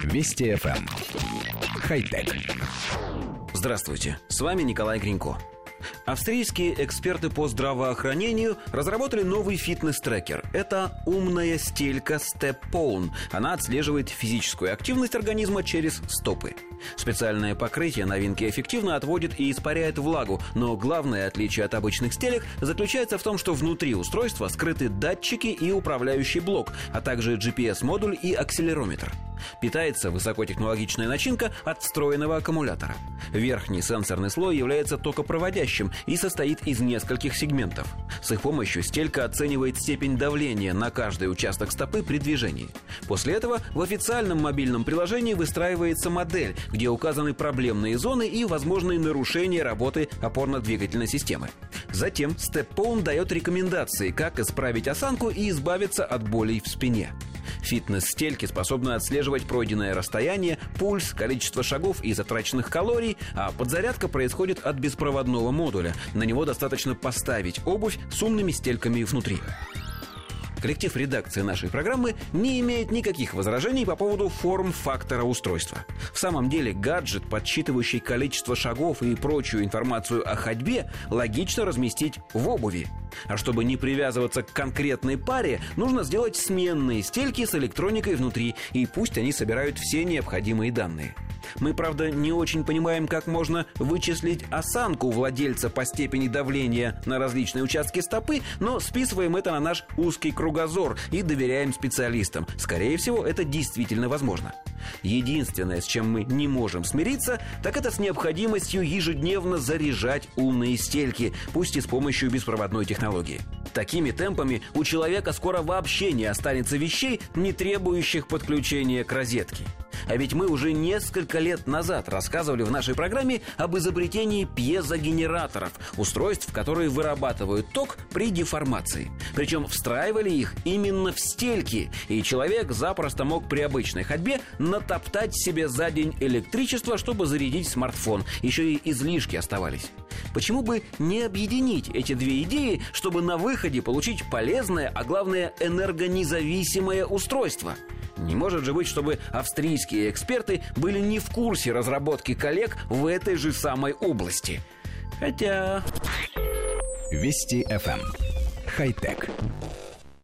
Вести FM. Эм. Хай-тек. Здравствуйте, с вами Николай Гринько. Австрийские эксперты по здравоохранению разработали новый фитнес-трекер. Это умная стелька Step. Она отслеживает физическую активность организма через стопы. Специальное покрытие новинки эффективно отводит и испаряет влагу, но главное отличие от обычных стелек заключается в том, что внутри устройства скрыты датчики и управляющий блок, а также GPS-модуль и акселерометр. Питается высокотехнологичная начинка от встроенного аккумулятора. Верхний сенсорный слой является токопроводящим и состоит из нескольких сегментов. С их помощью стелька оценивает степень давления на каждый участок стопы при движении. После этого в официальном мобильном приложении выстраивается модель, где указаны проблемные зоны и возможные нарушения работы опорно-двигательной системы. Затем StepPone дает рекомендации, как исправить осанку и избавиться от болей в спине. Фитнес-стельки способны отслеживать пройденное расстояние, пульс, количество шагов и затраченных калорий, а подзарядка происходит от беспроводного модуля. На него достаточно поставить обувь с умными стельками внутри. Коллектив редакции нашей программы не имеет никаких возражений по поводу форм-фактора устройства. В самом деле, гаджет, подсчитывающий количество шагов и прочую информацию о ходьбе, логично разместить в обуви. А чтобы не привязываться к конкретной паре, нужно сделать сменные стельки с электроникой внутри, и пусть они собирают все необходимые данные. Мы, правда, не очень понимаем, как можно вычислить осанку владельца по степени давления на различные участки стопы, но списываем это на наш узкий кругозор и доверяем специалистам. Скорее всего, это действительно возможно. Единственное, с чем мы не можем смириться, так это с необходимостью ежедневно заряжать умные стельки, пусть и с помощью беспроводной технологии. Такими темпами у человека скоро вообще не останется вещей, не требующих подключения к розетке. А ведь мы уже несколько лет назад рассказывали в нашей программе об изобретении пьезогенераторов, устройств, которые вырабатывают ток при деформации. Причем встраивали их именно в стельки, и человек запросто мог при обычной ходьбе натоптать себе за день электричество, чтобы зарядить смартфон. Еще и излишки оставались. Почему бы не объединить эти две идеи, чтобы на выходе получить полезное, а главное энергонезависимое устройство? Не может же быть, чтобы австрийские эксперты были не в курсе разработки коллег в этой же самой области. Хотя... Вести FM. Эм. Хай-тек.